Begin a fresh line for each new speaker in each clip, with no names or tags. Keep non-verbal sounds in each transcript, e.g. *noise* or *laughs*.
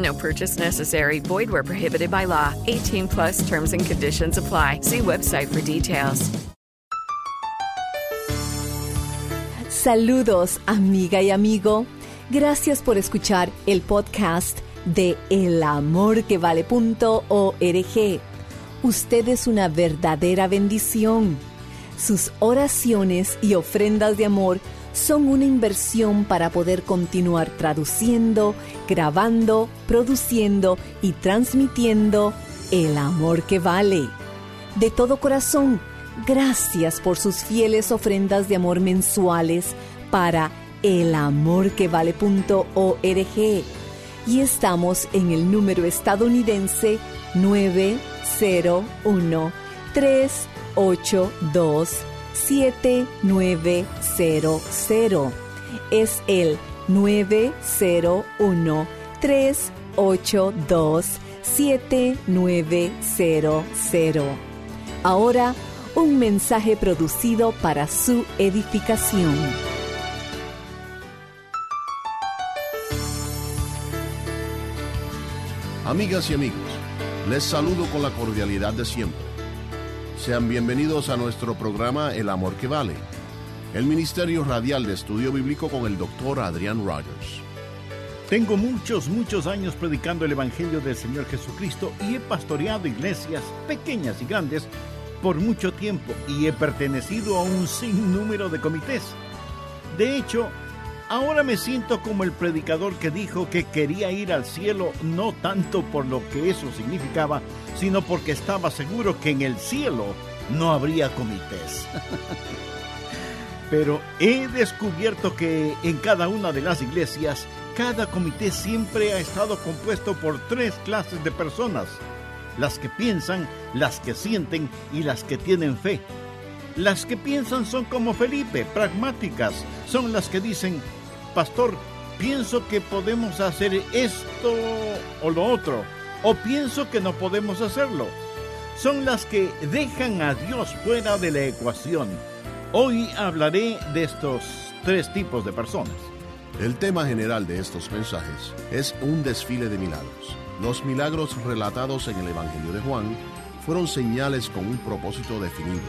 No purchase necessary. Void where prohibited by law. 18 plus terms and conditions apply. See website for details.
Saludos, amiga y amigo. Gracias por escuchar el podcast de elamorquevale.org. Usted es una verdadera bendición. Sus oraciones y ofrendas de amor son una inversión para poder continuar traduciendo, grabando, produciendo y transmitiendo el amor que vale. De todo corazón, Gracias por sus fieles ofrendas de amor mensuales para elamorquevale.org. Y estamos en el número estadounidense 901 382 7900. Es el 901 382 7900. Ahora un mensaje producido para su edificación.
Amigas y amigos, les saludo con la cordialidad de siempre. Sean bienvenidos a nuestro programa El Amor que Vale, el Ministerio Radial de Estudio Bíblico con el doctor Adrián Rogers.
Tengo muchos, muchos años predicando el Evangelio del Señor Jesucristo y he pastoreado iglesias pequeñas y grandes por mucho tiempo y he pertenecido a un sinnúmero de comités. De hecho, ahora me siento como el predicador que dijo que quería ir al cielo no tanto por lo que eso significaba, sino porque estaba seguro que en el cielo no habría comités. *laughs* Pero he descubierto que en cada una de las iglesias, cada comité siempre ha estado compuesto por tres clases de personas las que piensan, las que sienten y las que tienen fe. Las que piensan son como Felipe, pragmáticas, son las que dicen, pastor, pienso que podemos hacer esto o lo otro, o pienso que no podemos hacerlo. Son las que dejan a Dios fuera de la ecuación. Hoy hablaré de estos tres tipos de personas.
El tema general de estos mensajes es un desfile de milagros. Los milagros relatados en el Evangelio de Juan fueron señales con un propósito definido,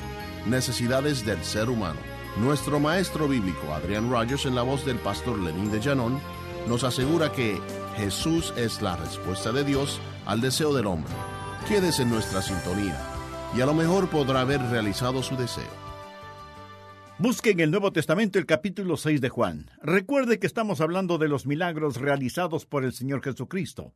necesidades del ser humano. Nuestro maestro bíblico Adrián Rogers en la voz del pastor Lenín de Llanón nos asegura que Jesús es la respuesta de Dios al deseo del hombre. Quédese en nuestra sintonía y a lo mejor podrá haber realizado su deseo.
Busque en el Nuevo Testamento el capítulo 6 de Juan. Recuerde que estamos hablando de los milagros realizados por el Señor Jesucristo.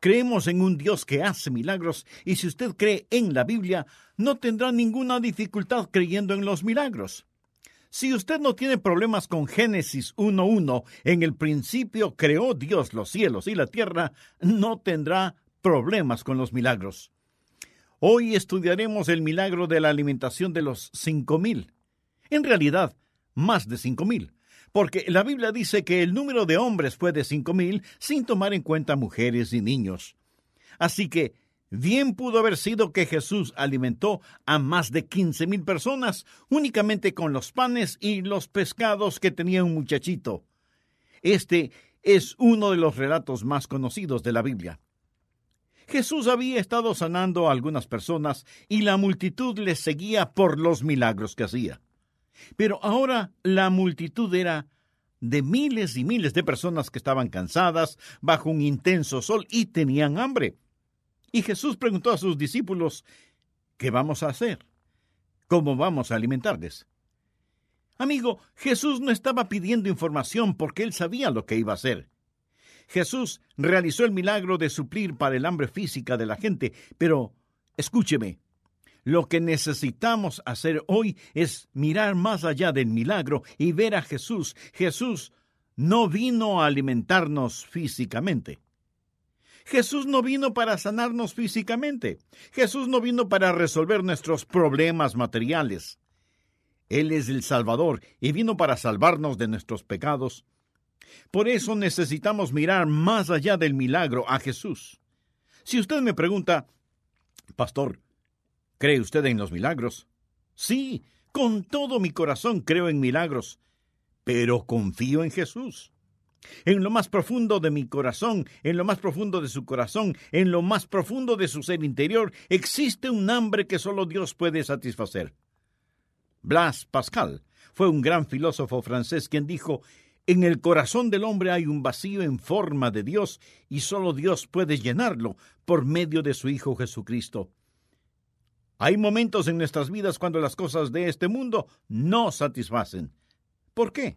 Creemos en un Dios que hace milagros y si usted cree en la Biblia, no tendrá ninguna dificultad creyendo en los milagros. Si usted no tiene problemas con Génesis 1.1, en el principio creó Dios los cielos y la tierra, no tendrá problemas con los milagros. Hoy estudiaremos el milagro de la alimentación de los cinco mil. En realidad, más de cinco mil porque la Biblia dice que el número de hombres fue de cinco mil sin tomar en cuenta mujeres y niños. Así que Bien pudo haber sido que Jesús alimentó a más de quince mil personas únicamente con los panes y los pescados que tenía un muchachito. Este es uno de los relatos más conocidos de la Biblia. Jesús había estado sanando a algunas personas y la multitud le seguía por los milagros que hacía. Pero ahora la multitud era de miles y miles de personas que estaban cansadas bajo un intenso sol y tenían hambre. Y Jesús preguntó a sus discípulos, ¿qué vamos a hacer? ¿Cómo vamos a alimentarles? Amigo, Jesús no estaba pidiendo información porque él sabía lo que iba a hacer. Jesús realizó el milagro de suplir para el hambre física de la gente, pero escúcheme, lo que necesitamos hacer hoy es mirar más allá del milagro y ver a Jesús. Jesús no vino a alimentarnos físicamente. Jesús no vino para sanarnos físicamente. Jesús no vino para resolver nuestros problemas materiales. Él es el Salvador y vino para salvarnos de nuestros pecados. Por eso necesitamos mirar más allá del milagro a Jesús. Si usted me pregunta, Pastor, ¿cree usted en los milagros? Sí, con todo mi corazón creo en milagros, pero confío en Jesús. En lo más profundo de mi corazón, en lo más profundo de su corazón, en lo más profundo de su ser interior, existe un hambre que solo Dios puede satisfacer. Blas Pascal fue un gran filósofo francés quien dijo En el corazón del hombre hay un vacío en forma de Dios y solo Dios puede llenarlo por medio de su Hijo Jesucristo. Hay momentos en nuestras vidas cuando las cosas de este mundo no satisfacen. ¿Por qué?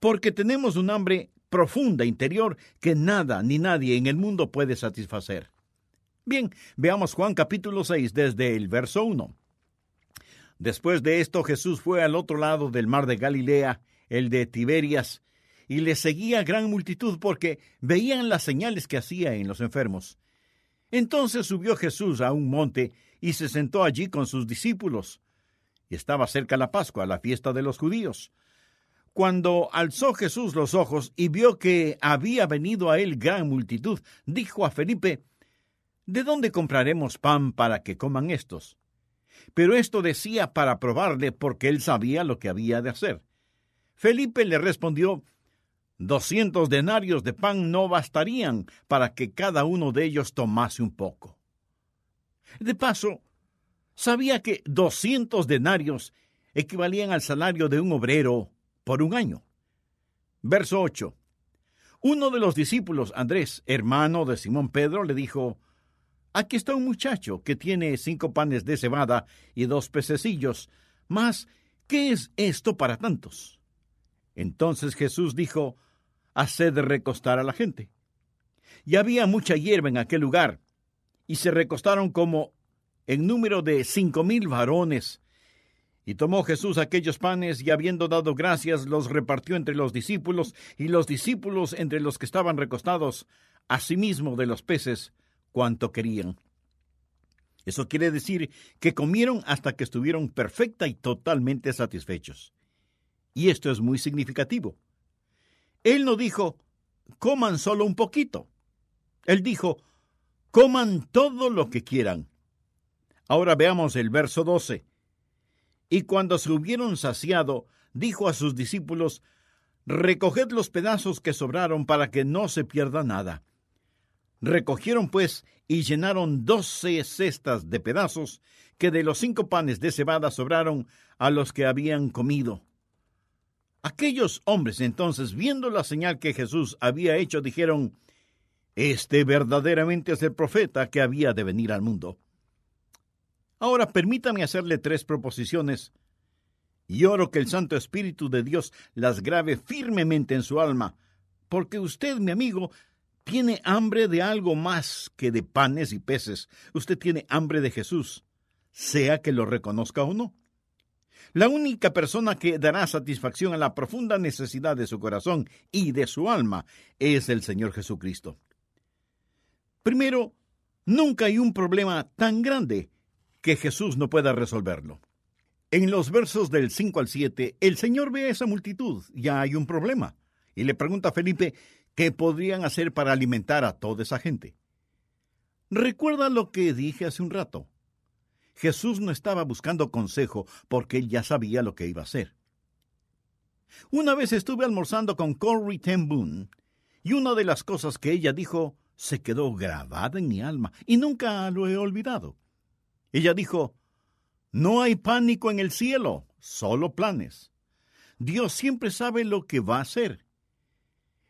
Porque tenemos un hambre profunda interior que nada ni nadie en el mundo puede satisfacer. Bien, veamos Juan capítulo 6 desde el verso 1. Después de esto Jesús fue al otro lado del mar de Galilea, el de Tiberias, y le seguía gran multitud porque veían las señales que hacía en los enfermos. Entonces subió Jesús a un monte y se sentó allí con sus discípulos. Y estaba cerca la Pascua, la fiesta de los judíos. Cuando alzó Jesús los ojos y vio que había venido a él gran multitud, dijo a Felipe, ¿De dónde compraremos pan para que coman estos? Pero esto decía para probarle porque él sabía lo que había de hacer. Felipe le respondió, Doscientos denarios de pan no bastarían para que cada uno de ellos tomase un poco. De paso, sabía que doscientos denarios equivalían al salario de un obrero por un año. Verso 8. Uno de los discípulos, Andrés, hermano de Simón Pedro, le dijo, Aquí está un muchacho que tiene cinco panes de cebada y dos pececillos, mas, ¿qué es esto para tantos? Entonces Jesús dijo, Haced recostar a la gente. Y había mucha hierba en aquel lugar, y se recostaron como en número de cinco mil varones, y tomó Jesús aquellos panes y habiendo dado gracias los repartió entre los discípulos y los discípulos entre los que estaban recostados, asimismo de los peces, cuanto querían. Eso quiere decir que comieron hasta que estuvieron perfecta y totalmente satisfechos. Y esto es muy significativo. Él no dijo, coman solo un poquito. Él dijo, coman todo lo que quieran. Ahora veamos el verso 12. Y cuando se hubieron saciado, dijo a sus discípulos, Recoged los pedazos que sobraron para que no se pierda nada. Recogieron pues y llenaron doce cestas de pedazos que de los cinco panes de cebada sobraron a los que habían comido. Aquellos hombres entonces, viendo la señal que Jesús había hecho, dijeron, Este verdaderamente es el profeta que había de venir al mundo. Ahora permítame hacerle tres proposiciones y oro que el Santo Espíritu de Dios las grabe firmemente en su alma, porque usted, mi amigo, tiene hambre de algo más que de panes y peces. Usted tiene hambre de Jesús, sea que lo reconozca o no. La única persona que dará satisfacción a la profunda necesidad de su corazón y de su alma es el Señor Jesucristo. Primero, nunca hay un problema tan grande que Jesús no pueda resolverlo. En los versos del 5 al 7, el Señor ve a esa multitud, ya hay un problema, y le pregunta a Felipe qué podrían hacer para alimentar a toda esa gente. Recuerda lo que dije hace un rato. Jesús no estaba buscando consejo porque él ya sabía lo que iba a hacer. Una vez estuve almorzando con Corrie ten Boom y una de las cosas que ella dijo se quedó grabada en mi alma y nunca lo he olvidado. Ella dijo, No hay pánico en el cielo, solo planes. Dios siempre sabe lo que va a hacer.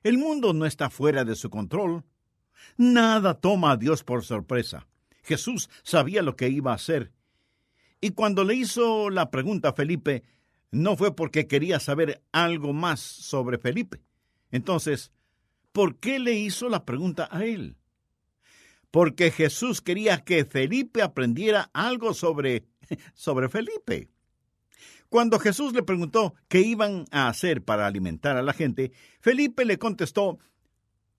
El mundo no está fuera de su control. Nada toma a Dios por sorpresa. Jesús sabía lo que iba a hacer. Y cuando le hizo la pregunta a Felipe, no fue porque quería saber algo más sobre Felipe. Entonces, ¿por qué le hizo la pregunta a él? Porque Jesús quería que Felipe aprendiera algo sobre, *laughs* sobre Felipe. Cuando Jesús le preguntó qué iban a hacer para alimentar a la gente, Felipe le contestó,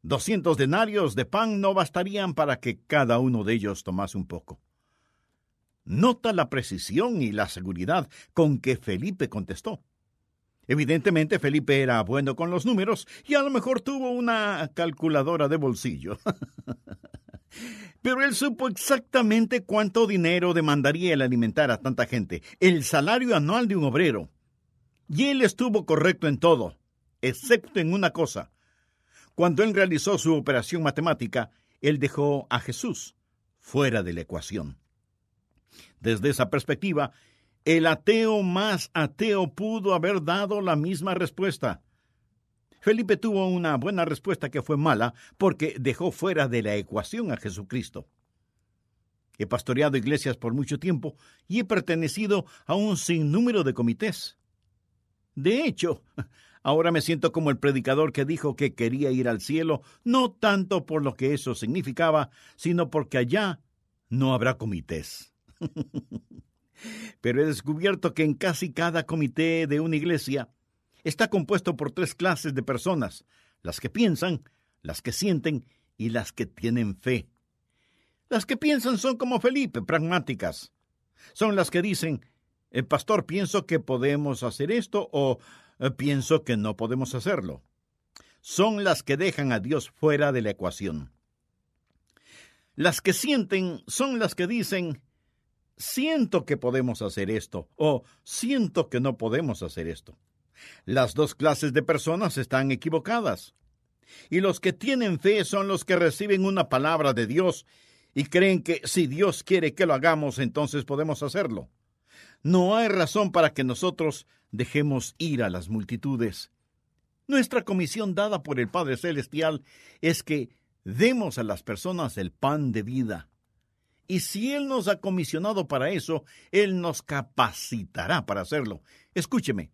Doscientos denarios de pan no bastarían para que cada uno de ellos tomase un poco. Nota la precisión y la seguridad con que Felipe contestó. Evidentemente Felipe era bueno con los números y a lo mejor tuvo una calculadora de bolsillo. *laughs* Pero él supo exactamente cuánto dinero demandaría el alimentar a tanta gente, el salario anual de un obrero. Y él estuvo correcto en todo, excepto en una cosa. Cuando él realizó su operación matemática, él dejó a Jesús fuera de la ecuación. Desde esa perspectiva, el ateo más ateo pudo haber dado la misma respuesta. Felipe tuvo una buena respuesta que fue mala porque dejó fuera de la ecuación a Jesucristo. He pastoreado iglesias por mucho tiempo y he pertenecido a un sinnúmero de comités. De hecho, *laughs* ahora me siento como el predicador que dijo que quería ir al cielo, no tanto por lo que eso significaba, sino porque allá no habrá comités. *laughs* Pero he descubierto que en casi cada comité de una iglesia está compuesto por tres clases de personas, las que piensan, las que sienten y las que tienen fe. Las que piensan son como Felipe, pragmáticas. Son las que dicen, el pastor, pienso que podemos hacer esto o eh, pienso que no podemos hacerlo. Son las que dejan a Dios fuera de la ecuación. Las que sienten son las que dicen, siento que podemos hacer esto o siento que no podemos hacer esto. Las dos clases de personas están equivocadas. Y los que tienen fe son los que reciben una palabra de Dios y creen que si Dios quiere que lo hagamos, entonces podemos hacerlo. No hay razón para que nosotros dejemos ir a las multitudes. Nuestra comisión dada por el Padre Celestial es que demos a las personas el pan de vida. Y si Él nos ha comisionado para eso, Él nos capacitará para hacerlo. Escúcheme.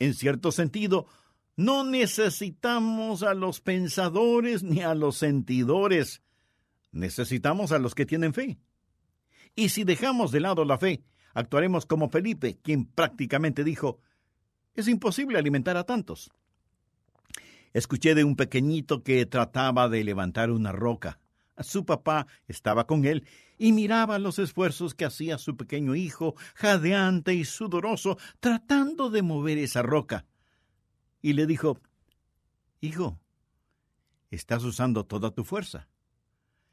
En cierto sentido, no necesitamos a los pensadores ni a los sentidores. Necesitamos a los que tienen fe. Y si dejamos de lado la fe, actuaremos como Felipe, quien prácticamente dijo, es imposible alimentar a tantos. Escuché de un pequeñito que trataba de levantar una roca. Su papá estaba con él y miraba los esfuerzos que hacía su pequeño hijo, jadeante y sudoroso, tratando de mover esa roca. Y le dijo, Hijo, estás usando toda tu fuerza.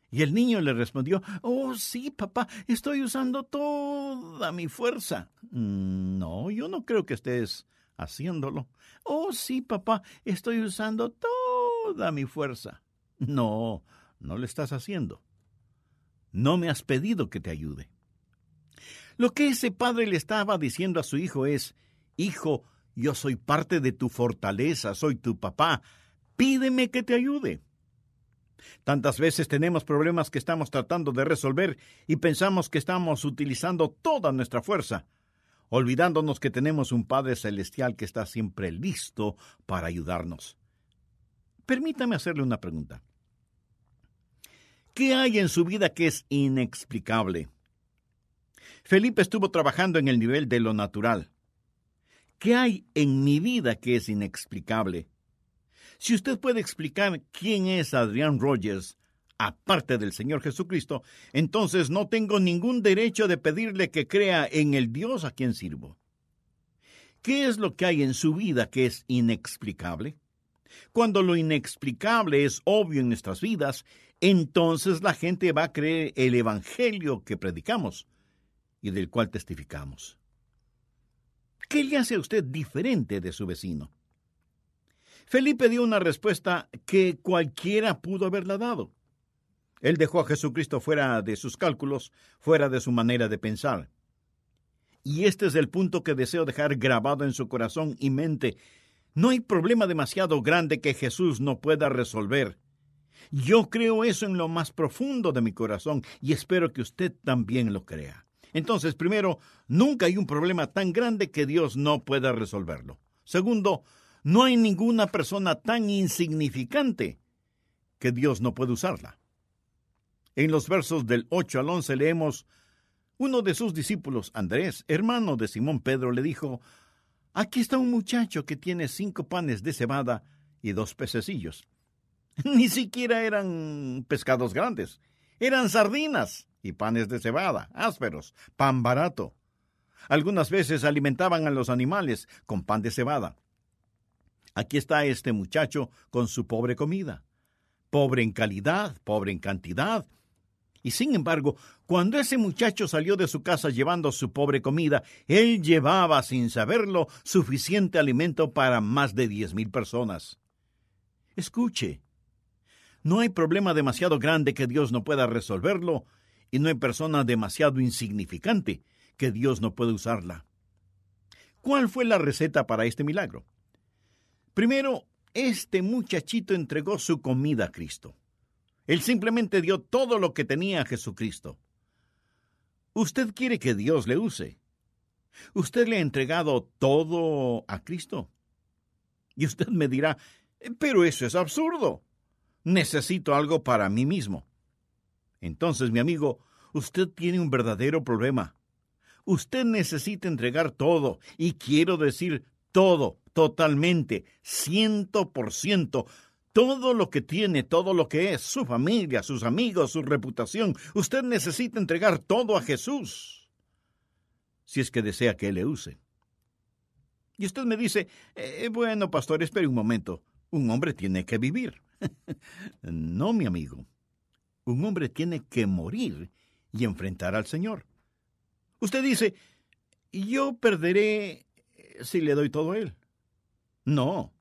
Y el niño le respondió, Oh, sí, papá, estoy usando toda mi fuerza. Mm, no, yo no creo que estés haciéndolo. Oh, sí, papá, estoy usando toda mi fuerza. No, no lo estás haciendo. No me has pedido que te ayude. Lo que ese padre le estaba diciendo a su hijo es, Hijo, yo soy parte de tu fortaleza, soy tu papá, pídeme que te ayude. Tantas veces tenemos problemas que estamos tratando de resolver y pensamos que estamos utilizando toda nuestra fuerza, olvidándonos que tenemos un Padre Celestial que está siempre listo para ayudarnos. Permítame hacerle una pregunta. ¿Qué hay en su vida que es inexplicable? Felipe estuvo trabajando en el nivel de lo natural. ¿Qué hay en mi vida que es inexplicable? Si usted puede explicar quién es Adrián Rogers, aparte del Señor Jesucristo, entonces no tengo ningún derecho de pedirle que crea en el Dios a quien sirvo. ¿Qué es lo que hay en su vida que es inexplicable? Cuando lo inexplicable es obvio en nuestras vidas, entonces la gente va a creer el Evangelio que predicamos y del cual testificamos. ¿Qué le hace a usted diferente de su vecino? Felipe dio una respuesta que cualquiera pudo haberla dado. Él dejó a Jesucristo fuera de sus cálculos, fuera de su manera de pensar. Y este es el punto que deseo dejar grabado en su corazón y mente. No hay problema demasiado grande que Jesús no pueda resolver. Yo creo eso en lo más profundo de mi corazón y espero que usted también lo crea. Entonces, primero, nunca hay un problema tan grande que Dios no pueda resolverlo. Segundo, no hay ninguna persona tan insignificante que Dios no puede usarla. En los versos del 8 al 11 leemos, uno de sus discípulos, Andrés, hermano de Simón Pedro, le dijo, Aquí está un muchacho que tiene cinco panes de cebada y dos pececillos. *laughs* Ni siquiera eran pescados grandes, eran sardinas y panes de cebada, ásperos, pan barato. Algunas veces alimentaban a los animales con pan de cebada. Aquí está este muchacho con su pobre comida. Pobre en calidad, pobre en cantidad. Y sin embargo, cuando ese muchacho salió de su casa llevando su pobre comida, él llevaba, sin saberlo, suficiente alimento para más de diez mil personas. Escuche, no hay problema demasiado grande que Dios no pueda resolverlo, y no hay persona demasiado insignificante que Dios no pueda usarla. ¿Cuál fue la receta para este milagro? Primero, este muchachito entregó su comida a Cristo. Él simplemente dio todo lo que tenía a Jesucristo. Usted quiere que Dios le use. Usted le ha entregado todo a Cristo. Y usted me dirá, pero eso es absurdo necesito algo para mí mismo. Entonces, mi amigo, usted tiene un verdadero problema. Usted necesita entregar todo, y quiero decir todo, totalmente, ciento por ciento, todo lo que tiene, todo lo que es, su familia, sus amigos, su reputación. Usted necesita entregar todo a Jesús, si es que desea que le use. Y usted me dice, eh, bueno, pastor, espere un momento, un hombre tiene que vivir. *laughs* no, mi amigo. Un hombre tiene que morir y enfrentar al Señor. Usted dice, yo perderé si le doy todo a Él. No.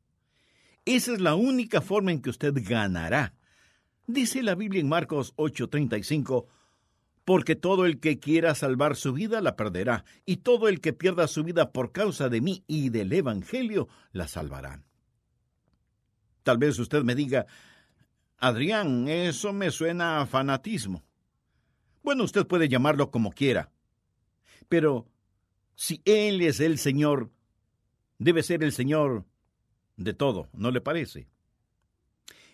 Esa es la única forma en que usted ganará. Dice la Biblia en Marcos 8:35, porque todo el que quiera salvar su vida la perderá, y todo el que pierda su vida por causa de mí y del Evangelio la salvarán. Tal vez usted me diga, Adrián, eso me suena a fanatismo. Bueno, usted puede llamarlo como quiera. Pero si Él es el Señor, debe ser el Señor de todo, ¿no le parece?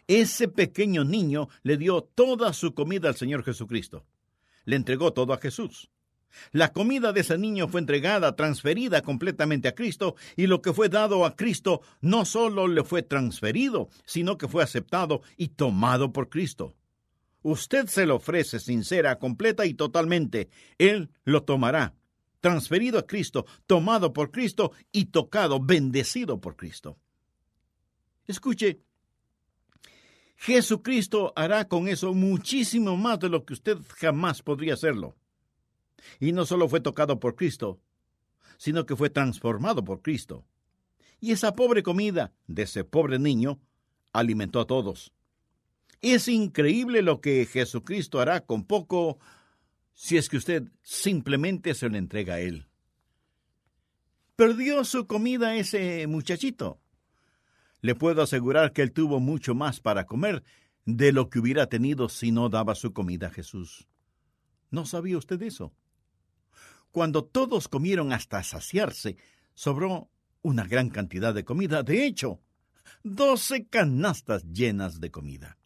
Ese pequeño niño le dio toda su comida al Señor Jesucristo. Le entregó todo a Jesús. La comida de ese niño fue entregada, transferida completamente a Cristo, y lo que fue dado a Cristo no solo le fue transferido, sino que fue aceptado y tomado por Cristo. Usted se lo ofrece sincera, completa y totalmente. Él lo tomará, transferido a Cristo, tomado por Cristo y tocado, bendecido por Cristo. Escuche, Jesucristo hará con eso muchísimo más de lo que usted jamás podría hacerlo. Y no solo fue tocado por Cristo, sino que fue transformado por Cristo. Y esa pobre comida de ese pobre niño alimentó a todos. Es increíble lo que Jesucristo hará con poco si es que usted simplemente se lo entrega a Él. Perdió su comida ese muchachito. Le puedo asegurar que él tuvo mucho más para comer de lo que hubiera tenido si no daba su comida a Jesús. ¿No sabía usted eso? Cuando todos comieron hasta saciarse, sobró una gran cantidad de comida. De hecho, doce canastas llenas de comida.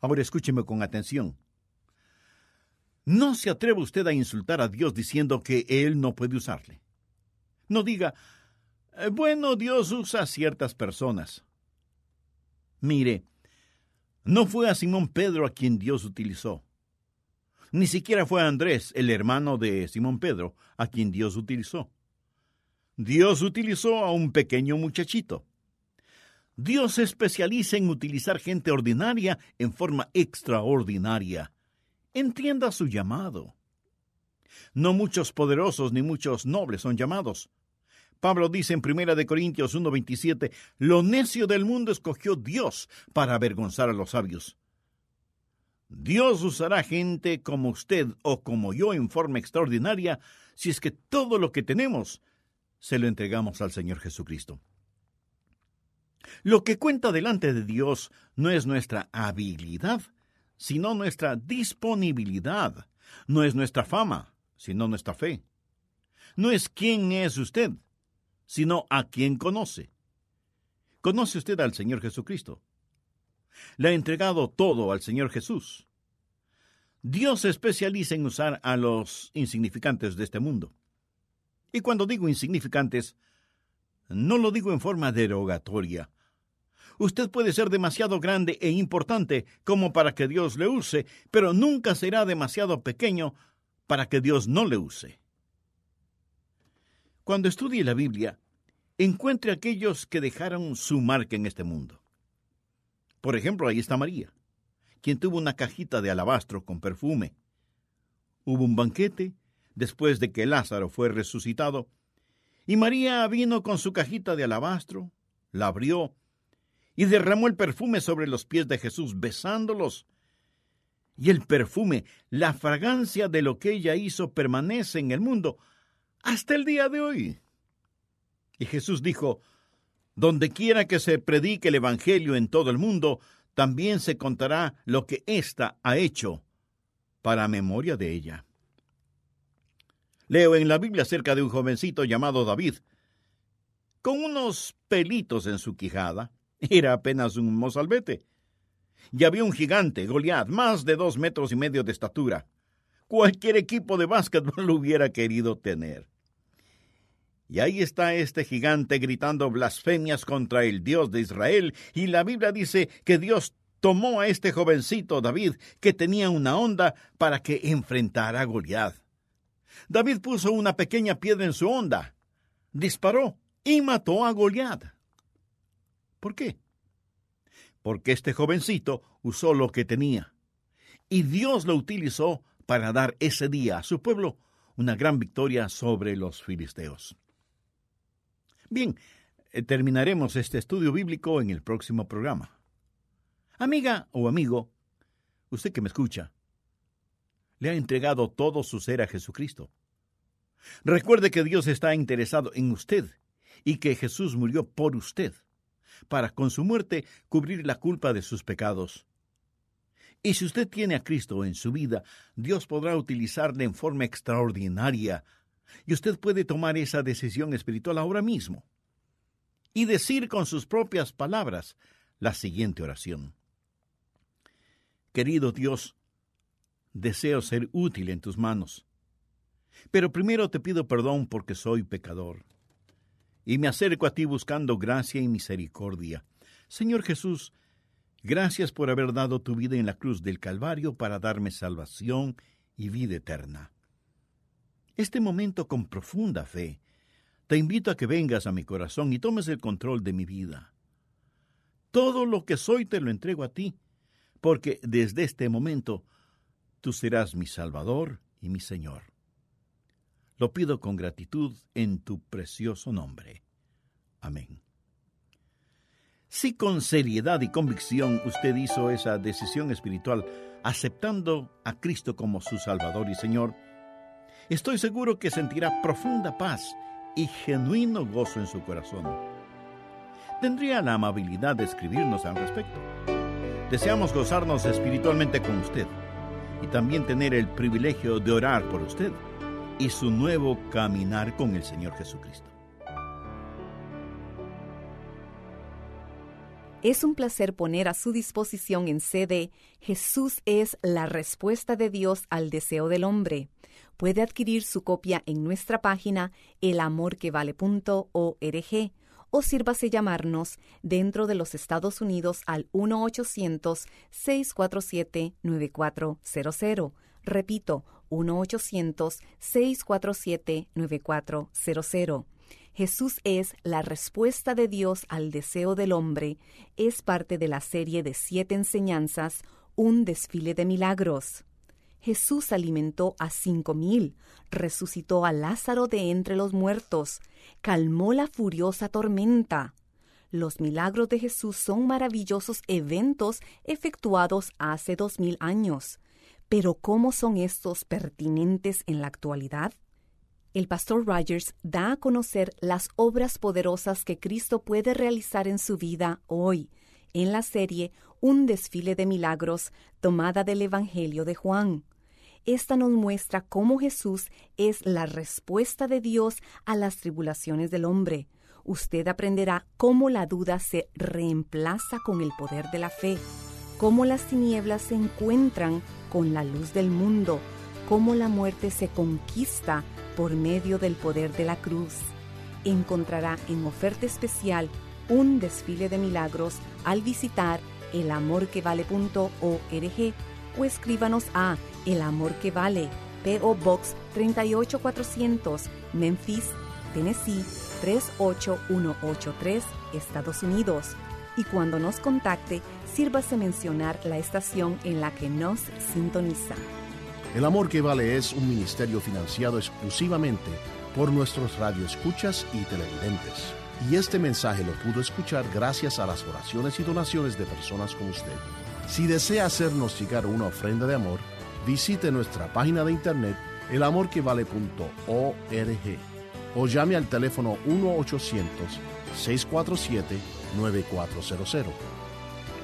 Ahora escúcheme con atención. No se atreva usted a insultar a Dios diciendo que Él no puede usarle. No diga, eh, bueno, Dios usa a ciertas personas. Mire, no fue a Simón Pedro a quien Dios utilizó. Ni siquiera fue Andrés, el hermano de Simón Pedro, a quien Dios utilizó. Dios utilizó a un pequeño muchachito. Dios se especializa en utilizar gente ordinaria en forma extraordinaria. Entienda su llamado. No muchos poderosos ni muchos nobles son llamados. Pablo dice en 1 de Corintios 1:27, lo necio del mundo escogió Dios para avergonzar a los sabios. Dios usará gente como usted o como yo en forma extraordinaria si es que todo lo que tenemos se lo entregamos al Señor Jesucristo. Lo que cuenta delante de Dios no es nuestra habilidad, sino nuestra disponibilidad. No es nuestra fama, sino nuestra fe. No es quién es usted, sino a quién conoce. ¿Conoce usted al Señor Jesucristo? Le ha entregado todo al Señor Jesús. Dios se especializa en usar a los insignificantes de este mundo. Y cuando digo insignificantes, no lo digo en forma derogatoria, Usted puede ser demasiado grande e importante como para que Dios le use, pero nunca será demasiado pequeño para que Dios no le use. Cuando estudie la Biblia, encuentre aquellos que dejaron su marca en este mundo. Por ejemplo, ahí está María, quien tuvo una cajita de alabastro con perfume. Hubo un banquete después de que Lázaro fue resucitado, y María vino con su cajita de alabastro, la abrió y derramó el perfume sobre los pies de Jesús, besándolos. Y el perfume, la fragancia de lo que ella hizo, permanece en el mundo hasta el día de hoy. Y Jesús dijo, Donde quiera que se predique el Evangelio en todo el mundo, también se contará lo que ésta ha hecho, para memoria de ella. Leo en la Biblia acerca de un jovencito llamado David, con unos pelitos en su quijada, *laughs* era apenas un mozalbete. Y había un gigante, Goliat, más de dos metros y medio de estatura. Cualquier equipo de básquetbol lo hubiera querido tener. Y ahí está este gigante gritando blasfemias contra el Dios de Israel, y la Biblia dice que Dios tomó a este jovencito David, que tenía una onda, para que enfrentara a Goliat. David puso una pequeña piedra en su onda, disparó y mató a Goliat. ¿Por qué? Porque este jovencito usó lo que tenía. Y Dios lo utilizó para dar ese día a su pueblo una gran victoria sobre los filisteos. Bien, eh, terminaremos este estudio bíblico en el próximo programa. Amiga o amigo, usted que me escucha, le ha entregado todo su ser a Jesucristo. Recuerde que Dios está interesado en usted y que Jesús murió por usted para con su muerte cubrir la culpa de sus pecados. Y si usted tiene a Cristo en su vida, Dios podrá utilizarle en forma extraordinaria, y usted puede tomar esa decisión espiritual ahora mismo y decir con sus propias palabras la siguiente oración. Querido Dios, deseo ser útil en tus manos, pero primero te pido perdón porque soy pecador y me acerco a ti buscando gracia y misericordia. Señor Jesús, gracias por haber dado tu vida en la cruz del Calvario para darme salvación y vida eterna. Este momento con profunda fe, te invito a que vengas a mi corazón y tomes el control de mi vida. Todo lo que soy te lo entrego a ti, porque desde este momento tú serás mi Salvador y mi Señor. Lo pido con gratitud en tu precioso nombre. Amén. Si con seriedad y convicción usted hizo esa decisión espiritual aceptando a Cristo como su Salvador y Señor, estoy seguro que sentirá profunda paz y genuino gozo en su corazón. Tendría la amabilidad de escribirnos al respecto. Deseamos gozarnos espiritualmente con usted y también tener el privilegio de orar por usted y su nuevo caminar con el Señor Jesucristo.
Es un placer poner a su disposición en CD Jesús es la respuesta de Dios al deseo del hombre. Puede adquirir su copia en nuestra página elamorquevale.org o sírvase llamarnos dentro de los Estados Unidos al 1-800-647-9400. Repito, 1-800-647-9400. Jesús es la respuesta de Dios al deseo del hombre, es parte de la serie de siete enseñanzas, un desfile de milagros. Jesús alimentó a cinco mil, resucitó a Lázaro de entre los muertos, calmó la furiosa tormenta. Los milagros de Jesús son maravillosos eventos efectuados hace dos mil años. Pero ¿cómo son estos pertinentes en la actualidad? El pastor Rogers da a conocer las obras poderosas que Cristo puede realizar en su vida hoy, en la serie Un desfile de milagros tomada del Evangelio de Juan. Esta nos muestra cómo Jesús es la respuesta de Dios a las tribulaciones del hombre. Usted aprenderá cómo la duda se reemplaza con el poder de la fe, cómo las tinieblas se encuentran con la luz del mundo, cómo la muerte se conquista por medio del poder de la cruz. Encontrará en oferta especial un desfile de milagros al visitar elamorquevale.org o escríbanos a El Amor que Vale, PO Box 38400, Memphis, Tennessee 38183, Estados Unidos. Y cuando nos contacte, sírvase mencionar la estación en la que nos sintoniza.
El Amor que Vale es un ministerio financiado exclusivamente por nuestros radioescuchas y televidentes. Y este mensaje lo pudo escuchar gracias a las oraciones y donaciones de personas como usted. Si desea hacernos llegar una ofrenda de amor, visite nuestra página de internet elamorquevale.org o llame al teléfono 1-800-647-9400.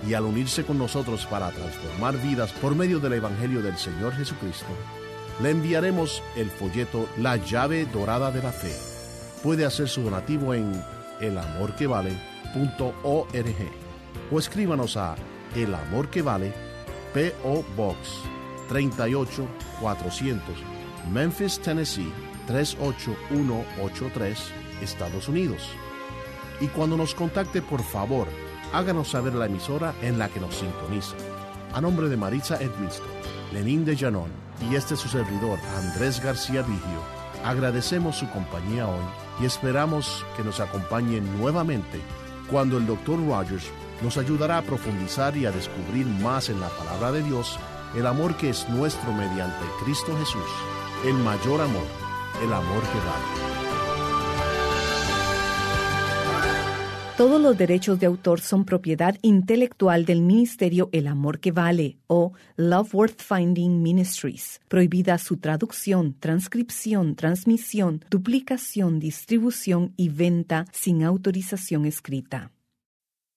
Y al unirse con nosotros para transformar vidas por medio del Evangelio del Señor Jesucristo, le enviaremos el folleto La llave dorada de la fe. Puede hacer su donativo en elamorquevale.org o escríbanos a El Amor que Vale, P.O. 38 400, Memphis, Tennessee 38183, Estados Unidos. Y cuando nos contacte, por favor, háganos saber la emisora en la que nos sintoniza. A nombre de Maritza Edmiston, Lenín de Llanón y este su servidor, Andrés García Vigio, agradecemos su compañía hoy y esperamos que nos acompañen nuevamente cuando el Dr. Rogers nos ayudará a profundizar y a descubrir más en la palabra de Dios el amor que es nuestro mediante Cristo Jesús, el mayor amor, el amor que vale.
Todos los derechos de autor son propiedad intelectual del Ministerio El Amor que Vale o Love Worth Finding Ministries. Prohibida su traducción, transcripción, transmisión, duplicación, distribución y venta sin autorización escrita.